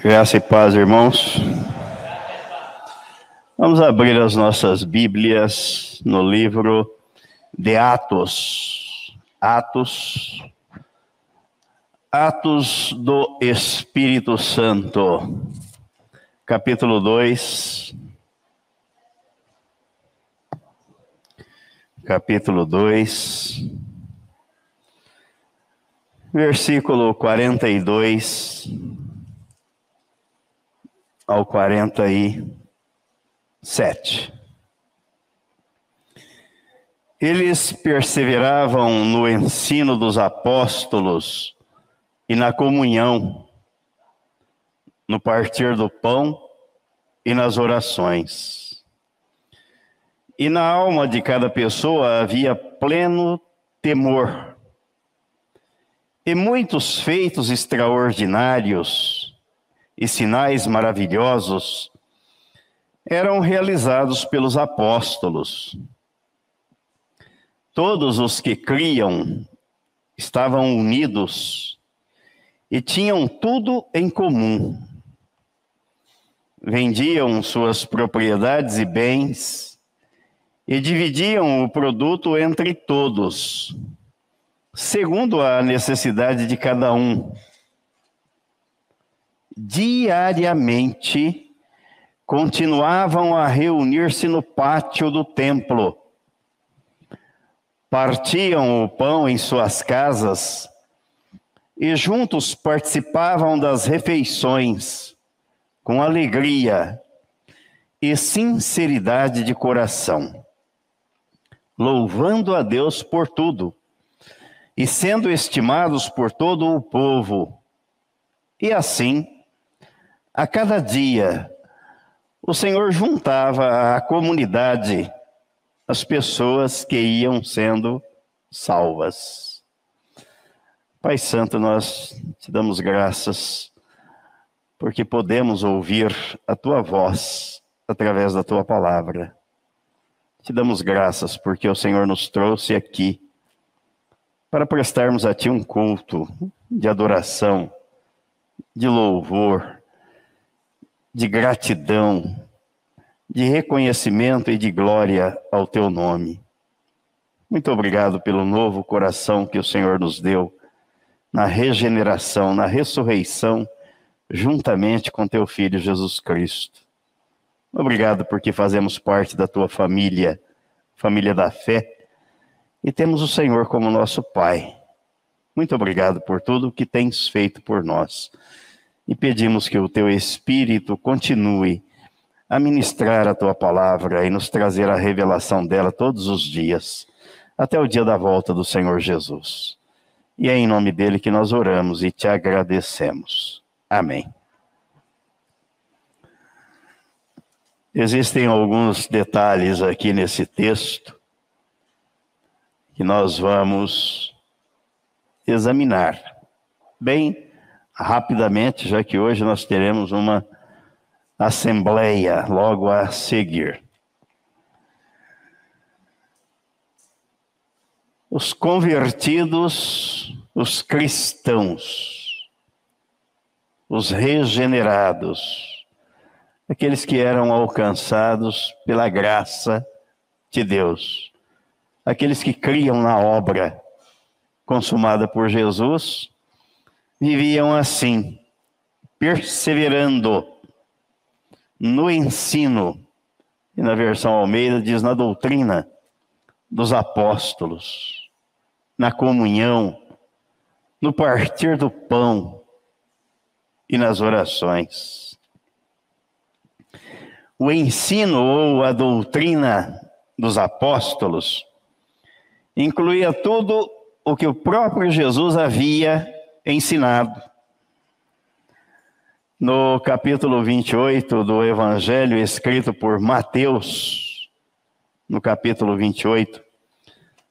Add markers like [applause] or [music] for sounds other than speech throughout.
Graça e paz, irmãos. Vamos abrir as nossas Bíblias no livro de Atos. Atos. Atos do Espírito Santo. Capítulo 2. Capítulo 2. Versículo 42 ao 47. Eles perseveravam no ensino dos apóstolos e na comunhão, no partir do pão e nas orações. E na alma de cada pessoa havia pleno temor. E muitos feitos extraordinários e sinais maravilhosos eram realizados pelos apóstolos. Todos os que criam estavam unidos e tinham tudo em comum. Vendiam suas propriedades e bens e dividiam o produto entre todos, segundo a necessidade de cada um diariamente continuavam a reunir-se no pátio do templo. Partiam o pão em suas casas e juntos participavam das refeições com alegria e sinceridade de coração, louvando a Deus por tudo e sendo estimados por todo o povo. E assim, a cada dia, o Senhor juntava à comunidade as pessoas que iam sendo salvas. Pai Santo, nós te damos graças porque podemos ouvir a tua voz através da tua palavra. Te damos graças porque o Senhor nos trouxe aqui para prestarmos a ti um culto de adoração, de louvor de gratidão, de reconhecimento e de glória ao teu nome. Muito obrigado pelo novo coração que o Senhor nos deu na regeneração, na ressurreição, juntamente com teu filho Jesus Cristo. Obrigado porque fazemos parte da tua família, família da fé, e temos o Senhor como nosso Pai. Muito obrigado por tudo que tens feito por nós e pedimos que o teu Espírito continue a ministrar a tua palavra e nos trazer a revelação dela todos os dias, até o dia da volta do Senhor Jesus. E é em nome dele que nós oramos e te agradecemos. Amém. Existem alguns detalhes aqui nesse texto que nós vamos examinar. Bem, rapidamente, já que hoje nós teremos uma assembleia logo a seguir. Os convertidos, os cristãos, os regenerados, aqueles que eram alcançados pela graça de Deus, aqueles que criam na obra consumada por Jesus viviam assim, perseverando no ensino, e na versão Almeida diz na doutrina dos apóstolos, na comunhão, no partir do pão e nas orações. O ensino ou a doutrina dos apóstolos incluía tudo o que o próprio Jesus havia ensinado. No capítulo 28 do Evangelho escrito por Mateus, no capítulo 28,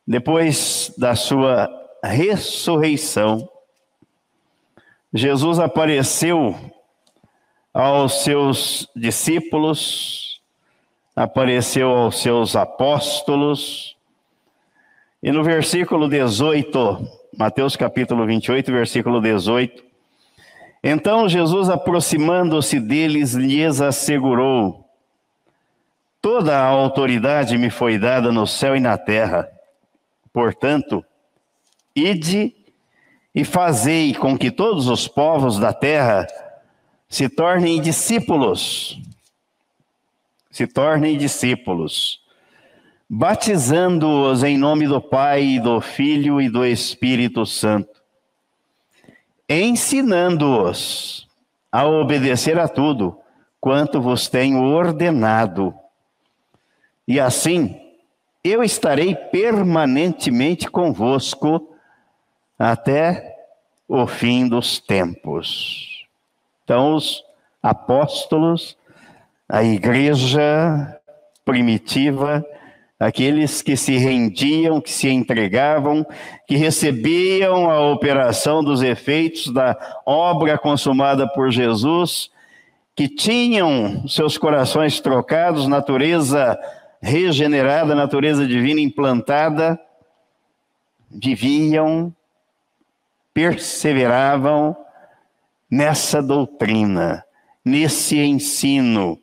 depois da sua ressurreição, Jesus apareceu aos seus discípulos, apareceu aos seus apóstolos, e no versículo 18 Mateus capítulo 28, versículo 18. Então Jesus, aproximando-se deles, lhes assegurou: Toda a autoridade me foi dada no céu e na terra. Portanto, ide e fazei com que todos os povos da terra se tornem discípulos. Se tornem discípulos, batizando-os em nome do Pai, do Filho e do Espírito Santo ensinando-os a obedecer a tudo quanto vos tenho ordenado. E assim, eu estarei permanentemente convosco até o fim dos tempos. Então, os apóstolos, a igreja primitiva, aqueles que se rendiam, que se entregavam, que recebiam a operação dos efeitos da obra consumada por Jesus, que tinham seus corações trocados, natureza regenerada, natureza divina implantada, viviam, perseveravam nessa doutrina, nesse ensino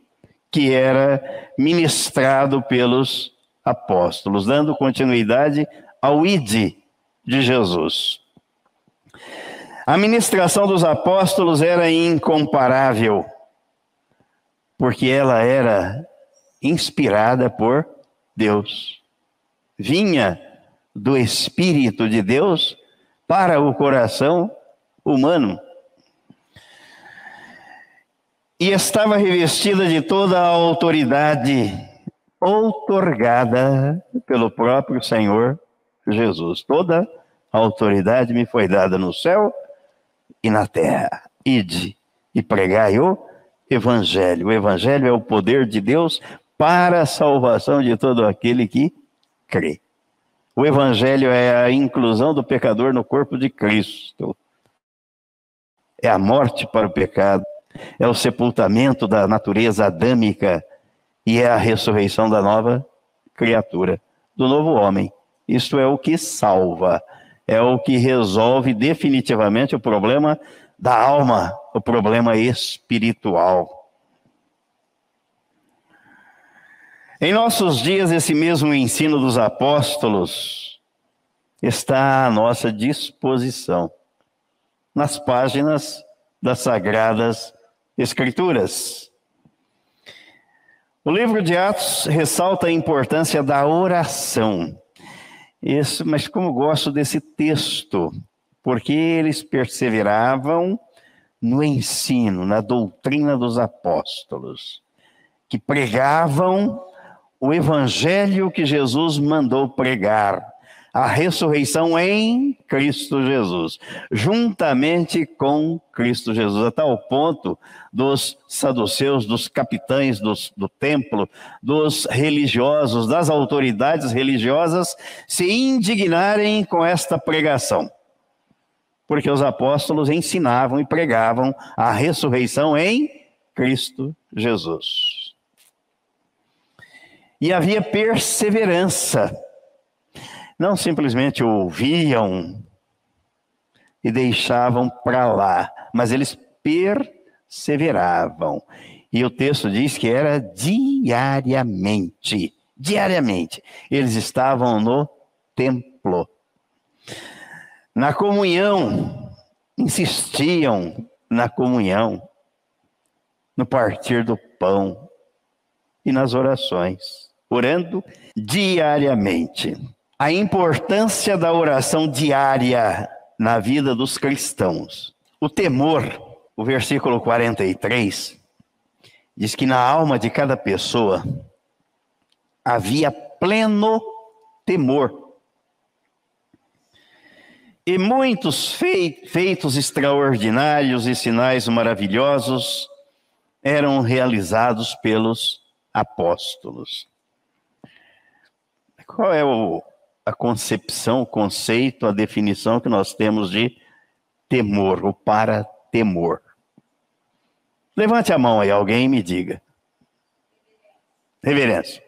que era ministrado pelos apóstolos, dando continuidade ao ID de Jesus. A ministração dos apóstolos era incomparável, porque ela era inspirada por Deus. Vinha do Espírito de Deus para o coração humano. E estava revestida de toda a autoridade outorgada pelo próprio Senhor Jesus. Toda a autoridade me foi dada no céu e na terra. Ide e pregai o Evangelho. O Evangelho é o poder de Deus para a salvação de todo aquele que crê. O Evangelho é a inclusão do pecador no corpo de Cristo. É a morte para o pecado, é o sepultamento da natureza adâmica e é a ressurreição da nova criatura, do novo homem. Isto é o que salva, é o que resolve definitivamente o problema da alma, o problema espiritual. Em nossos dias, esse mesmo ensino dos apóstolos está à nossa disposição nas páginas das Sagradas Escrituras. O livro de Atos ressalta a importância da oração. Isso, mas como gosto desse texto, porque eles perseveravam no ensino, na doutrina dos apóstolos, que pregavam o evangelho que Jesus mandou pregar a ressurreição em Cristo Jesus, juntamente com Cristo Jesus, a tal ponto dos saduceus, dos capitães dos, do templo, dos religiosos, das autoridades religiosas se indignarem com esta pregação. Porque os apóstolos ensinavam e pregavam a ressurreição em Cristo Jesus. E havia perseverança não simplesmente ouviam e deixavam para lá, mas eles perseveravam. E o texto diz que era diariamente. Diariamente. Eles estavam no templo. Na comunhão, insistiam na comunhão, no partir do pão e nas orações, orando diariamente a importância da oração diária na vida dos cristãos. O temor, o versículo 43, diz que na alma de cada pessoa havia pleno temor. E muitos feitos extraordinários e sinais maravilhosos eram realizados pelos apóstolos. Qual é o, a concepção, o conceito, a definição que nós temos de temor, o para temor. Levante a mão aí, alguém me diga. Reverência.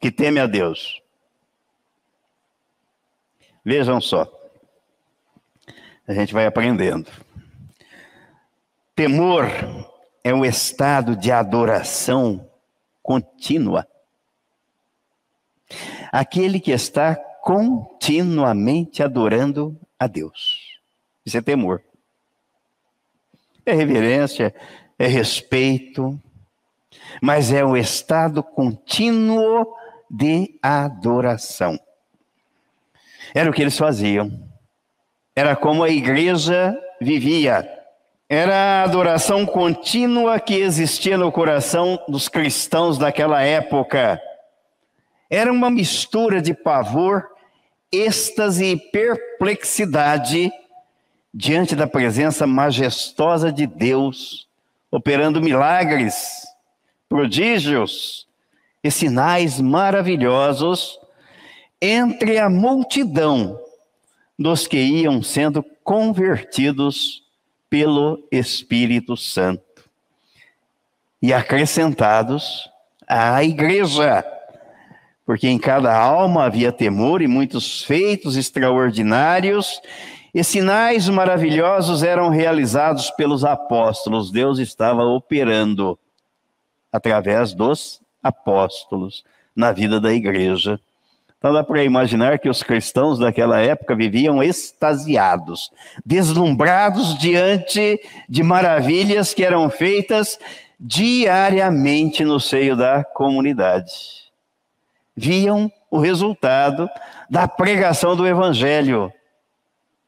Que teme a Deus. Vejam só. A gente vai aprendendo. Temor é um estado de adoração contínua. Aquele que está continuamente adorando a Deus. Isso é temor. É reverência, é respeito, mas é um estado contínuo de adoração. Era o que eles faziam. Era como a igreja vivia. Era a adoração contínua que existia no coração dos cristãos daquela época. Era uma mistura de pavor, êxtase e perplexidade diante da presença majestosa de Deus, operando milagres, prodígios e sinais maravilhosos entre a multidão dos que iam sendo convertidos pelo Espírito Santo e acrescentados à igreja, porque em cada alma havia temor e muitos feitos extraordinários e sinais maravilhosos eram realizados pelos apóstolos. Deus estava operando através dos apóstolos na vida da igreja. Então dá para imaginar que os cristãos daquela época viviam extasiados, deslumbrados diante de maravilhas que eram feitas diariamente no seio da comunidade. Viam o resultado da pregação do evangelho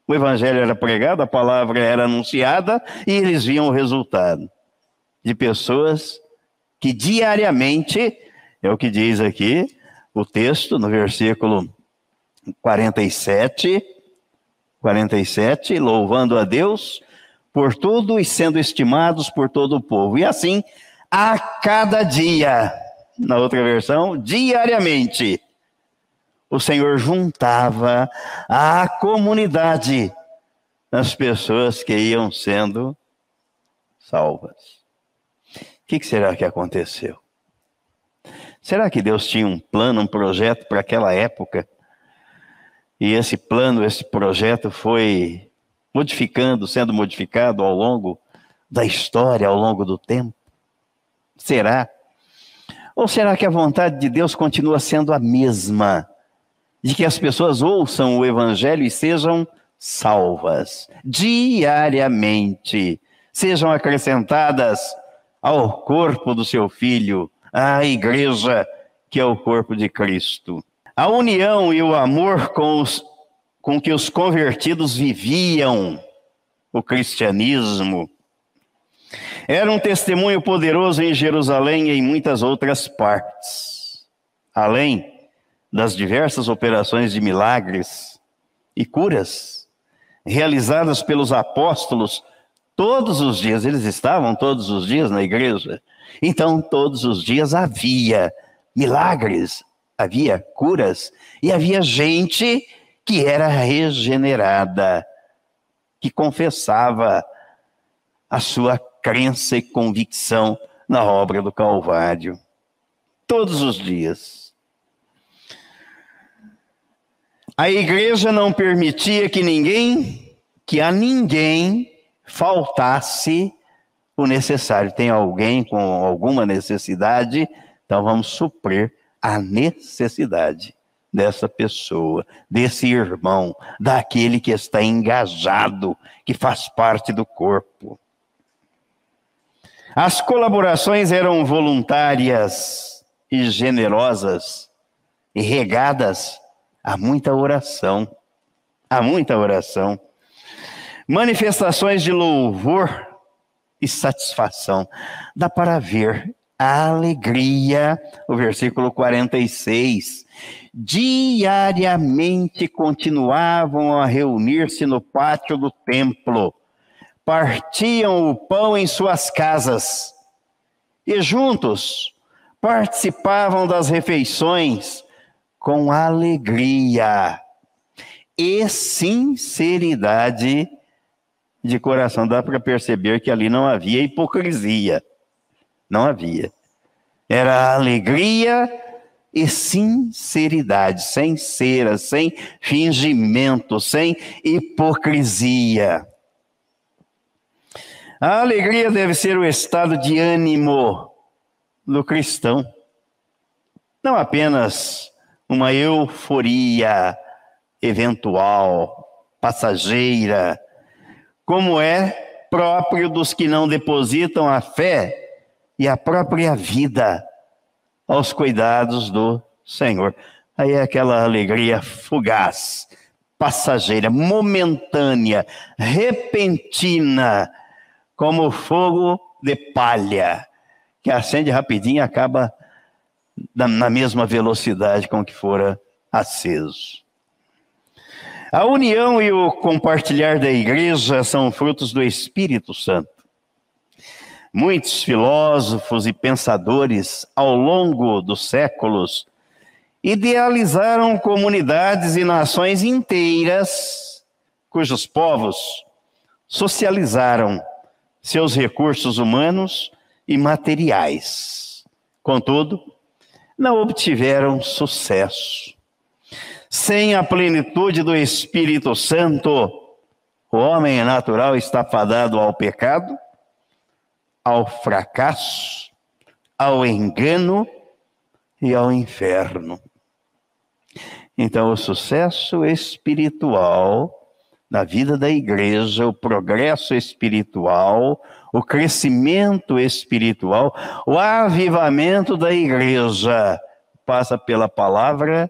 o evangelho era pregado, a palavra era anunciada e eles viam o resultado de pessoas que diariamente, é o que diz aqui o texto no versículo 47, 47, louvando a Deus por tudo e sendo estimados por todo o povo. E assim, a cada dia, na outra versão, diariamente, o Senhor juntava a comunidade as pessoas que iam sendo salvas. O que, será que aconteceu? Será que Deus tinha um plano, um projeto para aquela época? E esse plano, esse projeto foi modificando, sendo modificado ao longo da história, ao longo do tempo? Será? Ou será que a vontade de Deus continua sendo a mesma? de que as pessoas ouçam o Evangelho e sejam salvas diariamente, sejam acrescentadas ao corpo do seu filho, à igreja, que é o corpo de Cristo. A união e o amor com, os, com que os convertidos viviam o cristianismo era um testemunho poderoso em Jerusalém e em muitas outras partes. Além das diversas operações de milagres e curas realizadas pelos apóstolos todos os dias, eles estavam todos os dias na igreja. Então, todos os dias havia milagres, havia curas e havia gente que era regenerada, que confessava a sua crença e convicção na obra do Calvário. Todos os dias. A igreja não permitia que ninguém, que a ninguém faltasse o necessário. Tem alguém com alguma necessidade, então vamos suprir a necessidade dessa pessoa, desse irmão, daquele que está engajado, que faz parte do corpo. As colaborações eram voluntárias e generosas e regadas Há muita oração. Há muita oração. Manifestações de louvor e satisfação. Dá para ver a alegria, o versículo 46. Diariamente continuavam a reunir-se no pátio do templo, partiam o pão em suas casas e juntos participavam das refeições com alegria e sinceridade de coração. Dá para perceber que ali não havia hipocrisia. Não havia. Era alegria e sinceridade, sem cera, sem fingimento, sem hipocrisia. A alegria deve ser o estado de ânimo do cristão, não apenas uma euforia eventual, passageira, como é próprio dos que não depositam a fé e a própria vida aos cuidados do Senhor. Aí é aquela alegria fugaz, passageira, momentânea, repentina, como fogo de palha, que acende rapidinho e acaba na mesma velocidade com que fora aceso. A união e o compartilhar da igreja são frutos do Espírito Santo. Muitos filósofos e pensadores, ao longo dos séculos, idealizaram comunidades e nações inteiras, cujos povos socializaram seus recursos humanos e materiais. Contudo, não obtiveram sucesso. Sem a plenitude do Espírito Santo, o homem natural está fadado ao pecado, ao fracasso, ao engano e ao inferno. Então, o sucesso espiritual na vida da igreja, o progresso espiritual, o crescimento espiritual, o avivamento da igreja passa pela palavra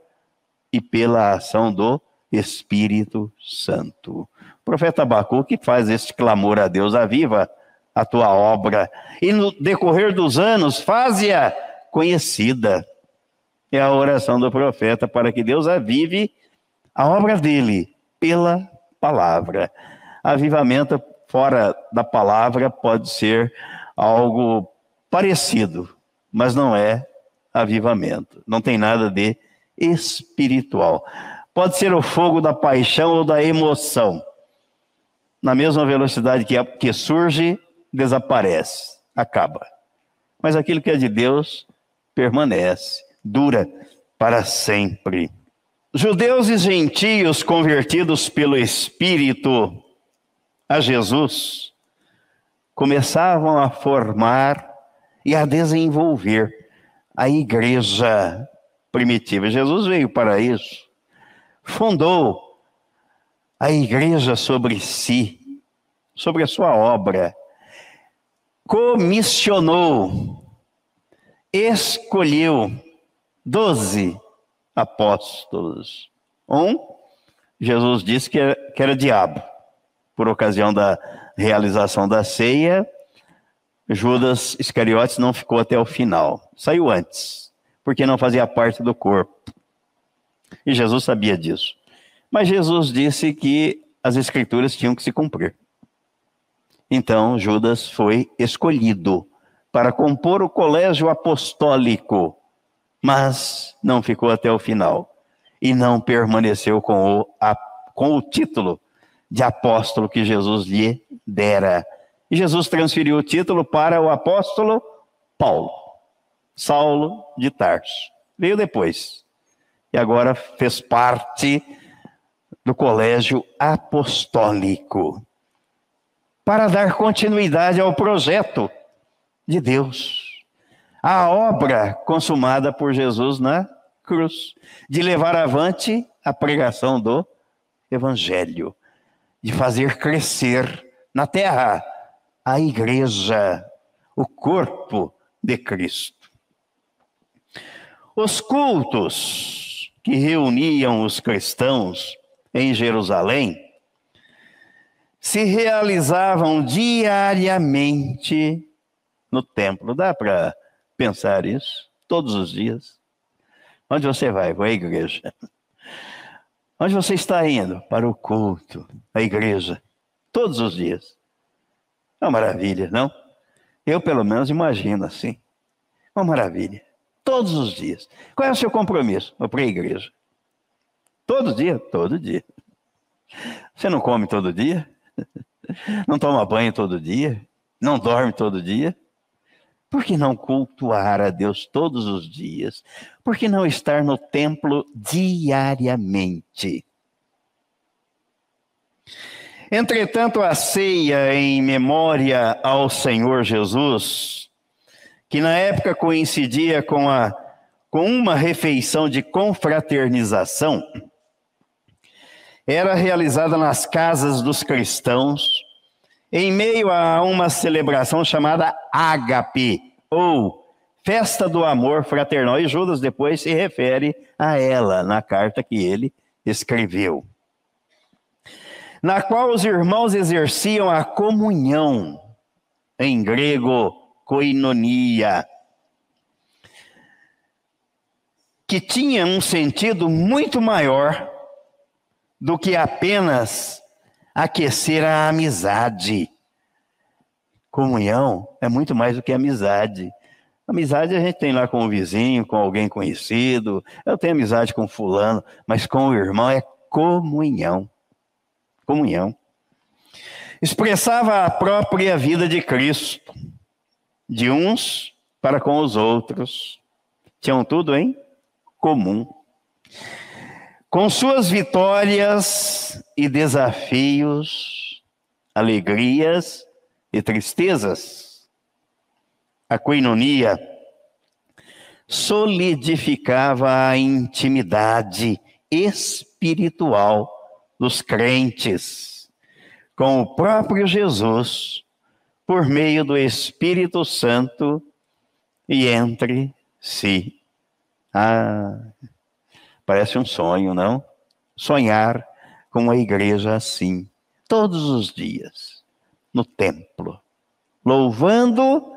e pela ação do Espírito Santo. O profeta Abacuque faz este clamor a Deus: aviva a tua obra e no decorrer dos anos faze-a conhecida. É a oração do profeta para que Deus avive a obra dele pela palavra. Avivamento fora da palavra pode ser algo parecido, mas não é avivamento. Não tem nada de espiritual. Pode ser o fogo da paixão ou da emoção. Na mesma velocidade que, que surge, desaparece, acaba. Mas aquilo que é de Deus permanece, dura para sempre. Judeus e gentios convertidos pelo Espírito a Jesus começavam a formar e a desenvolver a igreja primitiva. Jesus veio para isso, fundou a igreja sobre si, sobre a sua obra comissionou, escolheu doze apóstolos. Um, Jesus disse que era, que era diabo. Por ocasião da realização da ceia, Judas Iscariotes não ficou até o final. Saiu antes, porque não fazia parte do corpo. E Jesus sabia disso. Mas Jesus disse que as escrituras tinham que se cumprir. Então Judas foi escolhido para compor o colégio apostólico, mas não ficou até o final e não permaneceu com o, a, com o título de apóstolo que Jesus lhe dera. E Jesus transferiu o título para o apóstolo Paulo, Saulo de Tarso. Veio depois. E agora fez parte do colégio apostólico para dar continuidade ao projeto de Deus. A obra consumada por Jesus na cruz, de levar avante a pregação do Evangelho, de fazer crescer na terra a igreja, o corpo de Cristo. Os cultos que reuniam os cristãos em Jerusalém se realizavam diariamente no templo. Dá para pensar isso? Todos os dias. Onde você vai? Vou à igreja. Onde você está indo? Para o culto, a igreja. Todos os dias. É uma maravilha, não? Eu, pelo menos, imagino assim. Uma maravilha. Todos os dias. Qual é o seu compromisso? Vou para a igreja. Todo dia? Todo dia. Você não come todo dia? [laughs] Não toma banho todo dia? Não dorme todo dia? Por que não cultuar a Deus todos os dias? Por que não estar no templo diariamente? Entretanto, a ceia em memória ao Senhor Jesus, que na época coincidia com, a, com uma refeição de confraternização, era realizada nas casas dos cristãos, em meio a uma celebração chamada Ágape, ou Festa do Amor Fraternal. E Judas depois se refere a ela na carta que ele escreveu na qual os irmãos exerciam a comunhão, em grego, koinonia, que tinha um sentido muito maior do que apenas aquecer a amizade. Comunhão é muito mais do que amizade. Amizade a gente tem lá com o vizinho, com alguém conhecido. Eu tenho amizade com fulano, mas com o irmão é comunhão comunhão. Expressava a própria vida de Cristo, de uns para com os outros. Tinham tudo em comum. Com suas vitórias e desafios, alegrias e tristezas, a coinonia solidificava a intimidade espiritual dos crentes com o próprio Jesus por meio do Espírito Santo e entre si. Ah, parece um sonho, não? Sonhar com uma igreja assim, todos os dias, no templo, louvando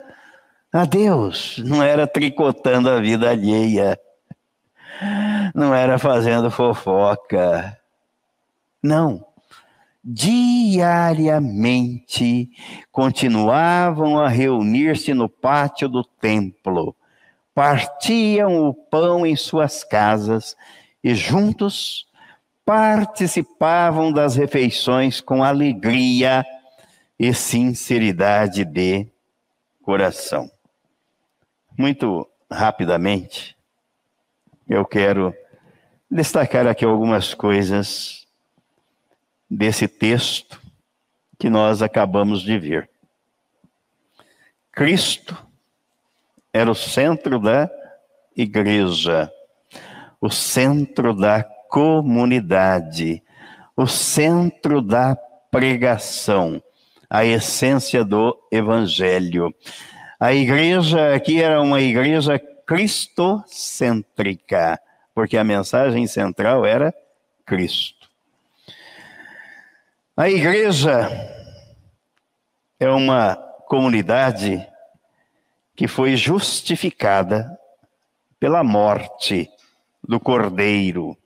a Deus, não era tricotando a vida alheia, não era fazendo fofoca, não. Diariamente continuavam a reunir-se no pátio do templo, partiam o pão em suas casas e juntos participavam das refeições com alegria e sinceridade de coração. Muito rapidamente, eu quero destacar aqui algumas coisas desse texto que nós acabamos de ver. Cristo era o centro da igreja, o centro da comunidade, o centro da pregação, a essência do evangelho. A igreja aqui era uma igreja cristocêntrica, porque a mensagem central era Cristo. A igreja é uma comunidade que foi justificada pela morte do Cordeiro.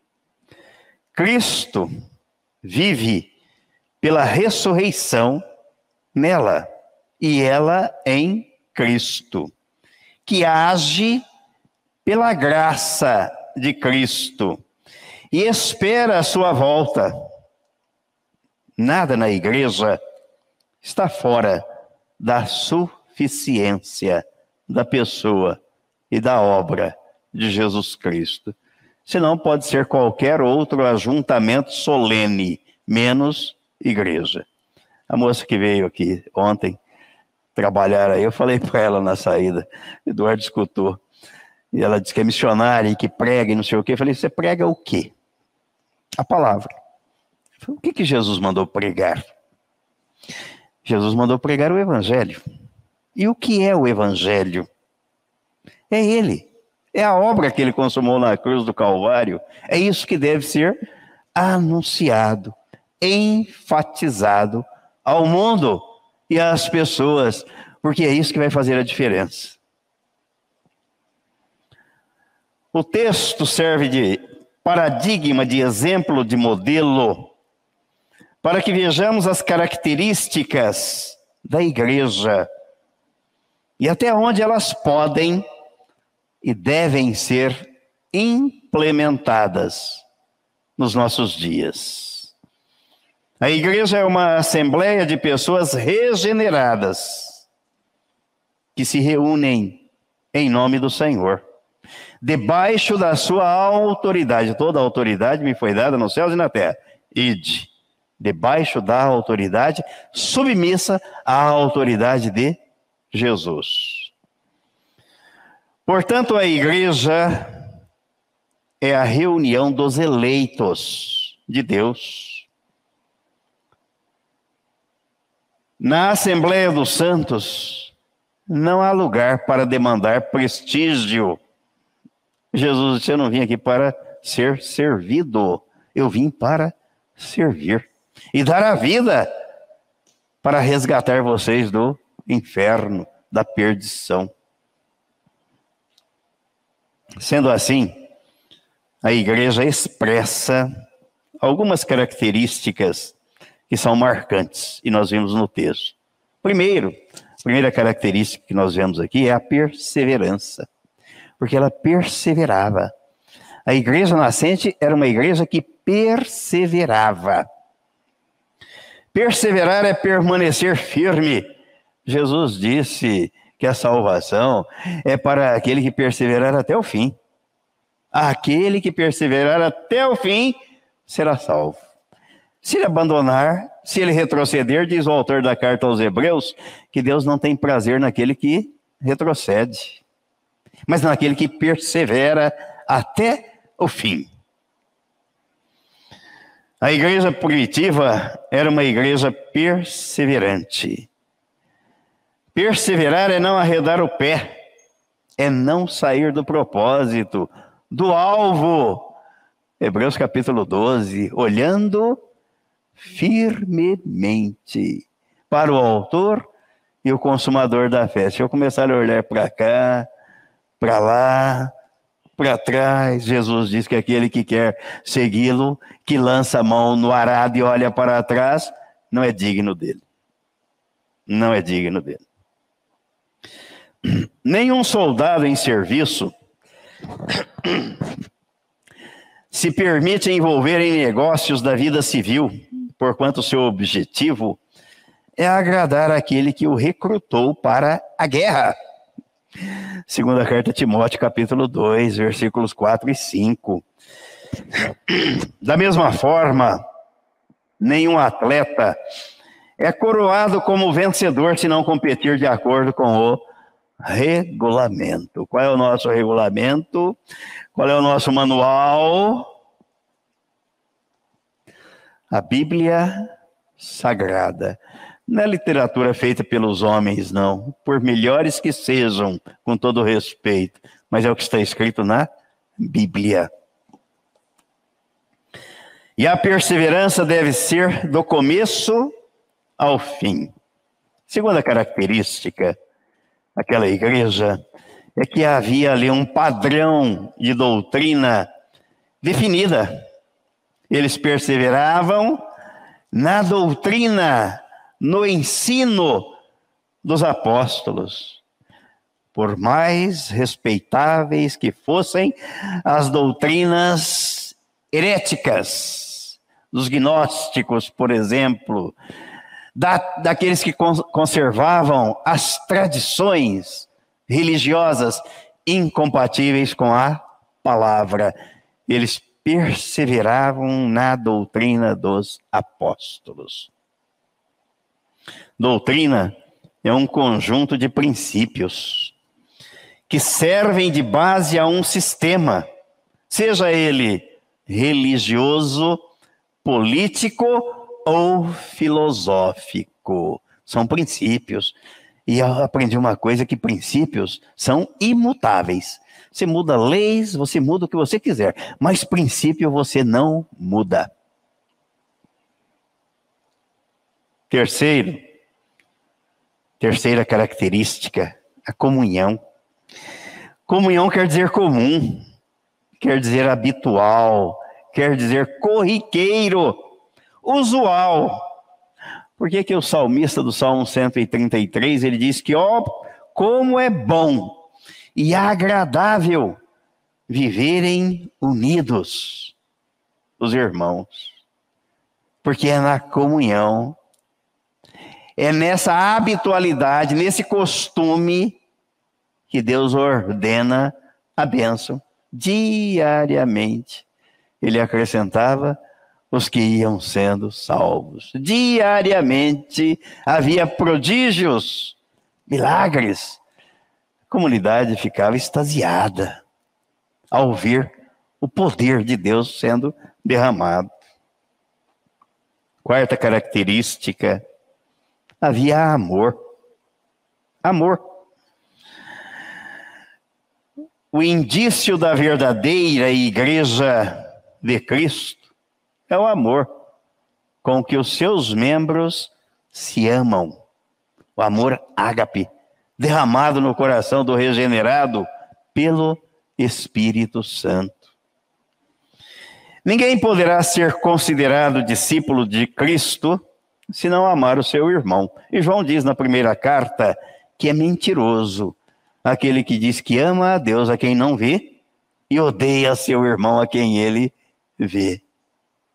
Cristo vive pela ressurreição nela e ela em Cristo, que age pela graça de Cristo e espera a sua volta Nada na igreja está fora da suficiência da pessoa e da obra de Jesus Cristo. Senão pode ser qualquer outro ajuntamento solene, menos igreja. A moça que veio aqui ontem trabalhar aí, eu falei [laughs] para ela na saída, Eduardo escutou, e ela disse que é missionária e que prega e não sei o quê. Eu falei, você prega o quê? A palavra. O que, que Jesus mandou pregar? Jesus mandou pregar o Evangelho. E o que é o Evangelho? É Ele. É a obra que ele consumou na cruz do Calvário. É isso que deve ser anunciado, enfatizado ao mundo e às pessoas, porque é isso que vai fazer a diferença. O texto serve de paradigma, de exemplo, de modelo para que vejamos as características da igreja e até onde elas podem e devem ser implementadas nos nossos dias. A igreja é uma assembleia de pessoas regeneradas que se reúnem em nome do Senhor, debaixo da sua autoridade. Toda a autoridade me foi dada nos céus e na terra. Ide debaixo da autoridade, submissa à autoridade de Jesus. Portanto, a igreja é a reunião dos eleitos de Deus. Na Assembleia dos Santos, não há lugar para demandar prestígio. Jesus disse: Eu não vim aqui para ser servido, eu vim para servir e dar a vida para resgatar vocês do inferno, da perdição. Sendo assim, a igreja expressa algumas características que são marcantes e nós vimos no texto. Primeiro, a primeira característica que nós vemos aqui é a perseverança, porque ela perseverava. A igreja nascente era uma igreja que perseverava. Perseverar é permanecer firme. Jesus disse que a salvação é para aquele que perseverar até o fim. Aquele que perseverar até o fim será salvo. Se ele abandonar, se ele retroceder, diz o autor da carta aos Hebreus, que Deus não tem prazer naquele que retrocede, mas naquele que persevera até o fim. A igreja primitiva era uma igreja perseverante. Perseverar é não arredar o pé, é não sair do propósito, do alvo. Hebreus capítulo 12, olhando firmemente para o autor e o consumador da fé. Se eu começar a olhar para cá, para lá, para trás. Jesus diz que aquele que quer segui-lo, que lança a mão no arado e olha para trás, não é digno dele. Não é digno dele. Nenhum soldado em serviço se permite envolver em negócios da vida civil, porquanto seu objetivo é agradar aquele que o recrutou para a guerra. Segunda carta Timóteo, capítulo 2, versículos 4 e 5. Da mesma forma, nenhum atleta é coroado como vencedor se não competir de acordo com o regulamento. Qual é o nosso regulamento? Qual é o nosso manual? A Bíblia Sagrada. Não é literatura feita pelos homens, não, por melhores que sejam, com todo respeito, mas é o que está escrito na Bíblia. E a perseverança deve ser do começo ao fim. Segunda característica daquela igreja é que havia ali um padrão de doutrina definida. Eles perseveravam na doutrina no ensino dos apóstolos. Por mais respeitáveis que fossem as doutrinas heréticas, dos gnósticos, por exemplo, da, daqueles que conservavam as tradições religiosas incompatíveis com a palavra. Eles perseveravam na doutrina dos apóstolos. Doutrina é um conjunto de princípios que servem de base a um sistema, seja ele religioso, político ou filosófico. São princípios. E eu aprendi uma coisa que princípios são imutáveis. Você muda leis, você muda o que você quiser, mas princípio você não muda. Terceiro, Terceira característica, a comunhão. Comunhão quer dizer comum, quer dizer habitual, quer dizer corriqueiro, usual. Por que, que o salmista do Salmo 133 ele diz que, ó, oh, como é bom e agradável viverem unidos os irmãos, porque é na comunhão é nessa habitualidade, nesse costume, que Deus ordena a bênção diariamente. Ele acrescentava os que iam sendo salvos. Diariamente havia prodígios, milagres. A comunidade ficava extasiada ao ver o poder de Deus sendo derramado. Quarta característica, havia amor. Amor. O indício da verdadeira igreja de Cristo é o amor com que os seus membros se amam. O amor ágape, derramado no coração do regenerado pelo Espírito Santo. Ninguém poderá ser considerado discípulo de Cristo se não amar o seu irmão. E João diz na primeira carta que é mentiroso aquele que diz que ama a Deus a quem não vê e odeia seu irmão a quem ele vê.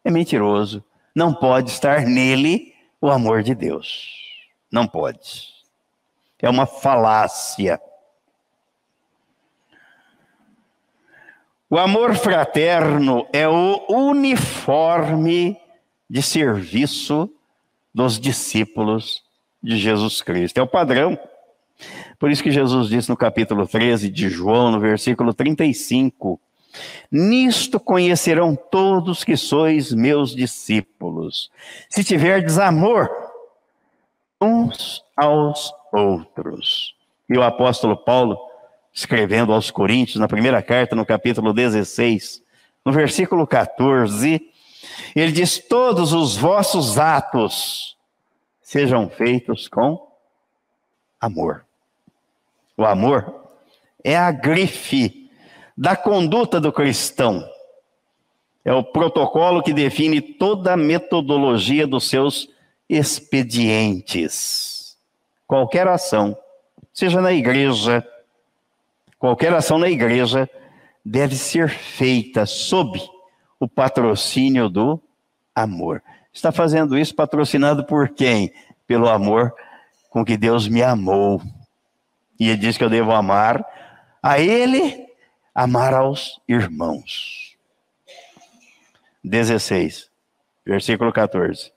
É mentiroso. Não pode estar nele o amor de Deus. Não pode. É uma falácia. O amor fraterno é o uniforme de serviço dos discípulos de Jesus Cristo. É o padrão. Por isso que Jesus disse no capítulo 13 de João, no versículo 35, Nisto conhecerão todos que sois meus discípulos, se tiverdes amor uns aos outros. E o apóstolo Paulo escrevendo aos Coríntios, na primeira carta, no capítulo 16, no versículo 14, ele diz: Todos os vossos atos sejam feitos com amor. O amor é a grife da conduta do cristão. É o protocolo que define toda a metodologia dos seus expedientes. Qualquer ação, seja na igreja, Qualquer ação na igreja deve ser feita sob o patrocínio do amor. Está fazendo isso patrocinado por quem? Pelo amor com que Deus me amou. E ele diz que eu devo amar a Ele, amar aos irmãos. 16, versículo 14.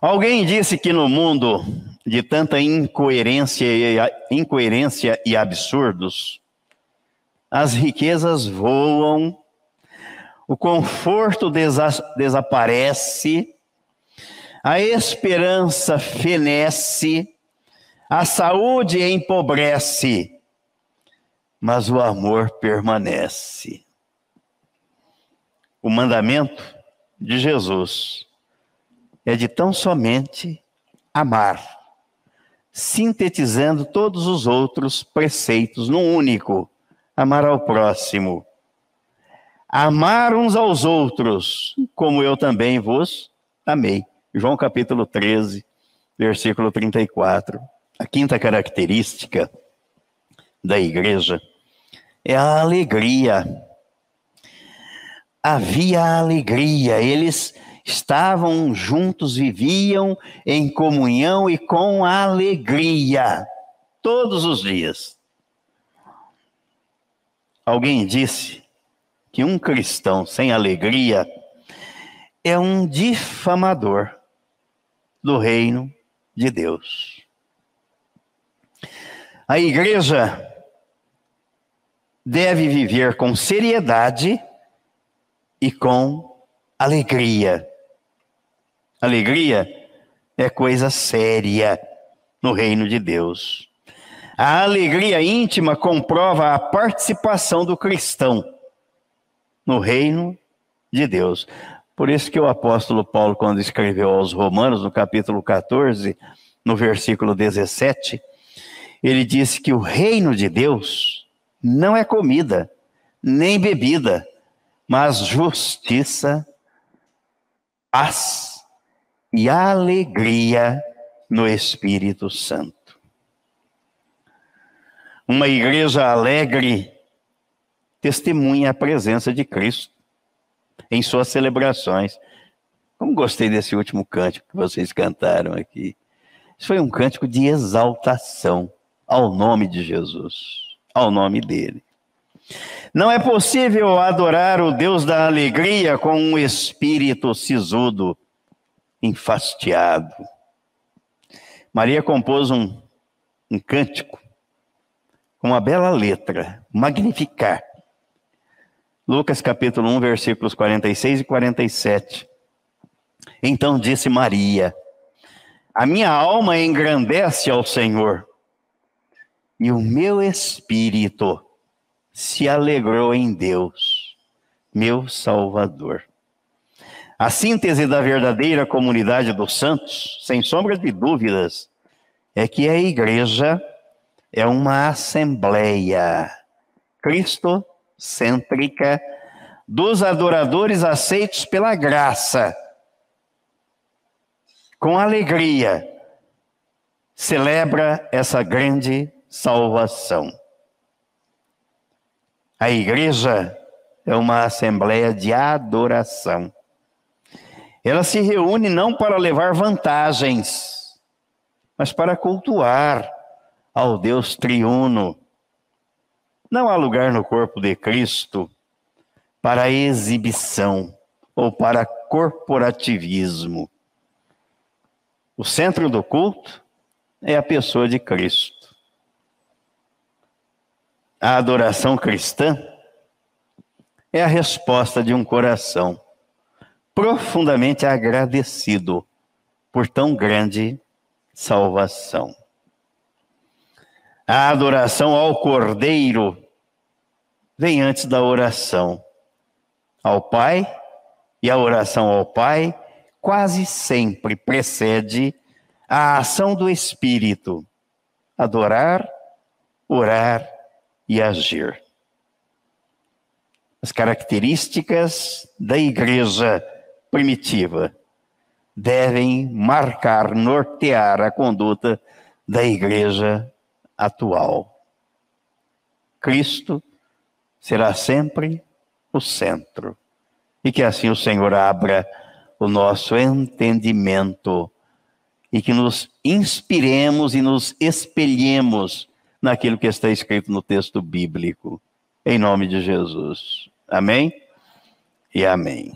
Alguém disse que no mundo de tanta incoerência e, incoerência e absurdos, as riquezas voam, o conforto desa desaparece, a esperança fenece, a saúde empobrece, mas o amor permanece. O mandamento de Jesus é de tão somente amar sintetizando todos os outros preceitos num único: amar ao próximo. Amar uns aos outros, como eu também vos amei. João capítulo 13, versículo 34. A quinta característica da igreja é a alegria. Havia alegria, eles estavam juntos, viviam em comunhão e com alegria, todos os dias. Alguém disse que um cristão sem alegria é um difamador do reino de Deus. A igreja deve viver com seriedade e com alegria. Alegria é coisa séria no reino de Deus. A alegria íntima comprova a participação do cristão no reino de Deus. Por isso que o apóstolo Paulo, quando escreveu aos Romanos, no capítulo 14, no versículo 17, ele disse que o reino de Deus não é comida, nem bebida, mas justiça, paz e alegria no Espírito Santo. Uma igreja alegre testemunha a presença de Cristo em suas celebrações. Como gostei desse último cântico que vocês cantaram aqui. Isso foi um cântico de exaltação ao nome de Jesus, ao nome dele. Não é possível adorar o Deus da alegria com um espírito sisudo, enfastiado. Maria compôs um, um cântico com uma bela letra, Magnificar. Lucas capítulo 1, versículos 46 e 47. Então disse Maria: A minha alma engrandece ao Senhor, e o meu espírito se alegrou em Deus, meu Salvador. A síntese da verdadeira comunidade dos santos, sem sombra de dúvidas, é que a igreja é uma assembleia cristocêntrica dos adoradores aceitos pela graça. Com alegria, celebra essa grande salvação. A igreja é uma assembleia de adoração. Ela se reúne não para levar vantagens, mas para cultuar ao Deus triuno. Não há lugar no corpo de Cristo para exibição ou para corporativismo. O centro do culto é a pessoa de Cristo. A adoração cristã é a resposta de um coração profundamente agradecido por tão grande salvação. A adoração ao Cordeiro vem antes da oração ao Pai, e a oração ao Pai quase sempre precede a ação do Espírito, adorar, orar e agir. As características da igreja primitiva devem marcar, nortear a conduta da igreja atual. Cristo será sempre o centro. E que assim o Senhor abra o nosso entendimento e que nos inspiremos e nos espelhemos naquilo que está escrito no texto bíblico. Em nome de Jesus. Amém e amém.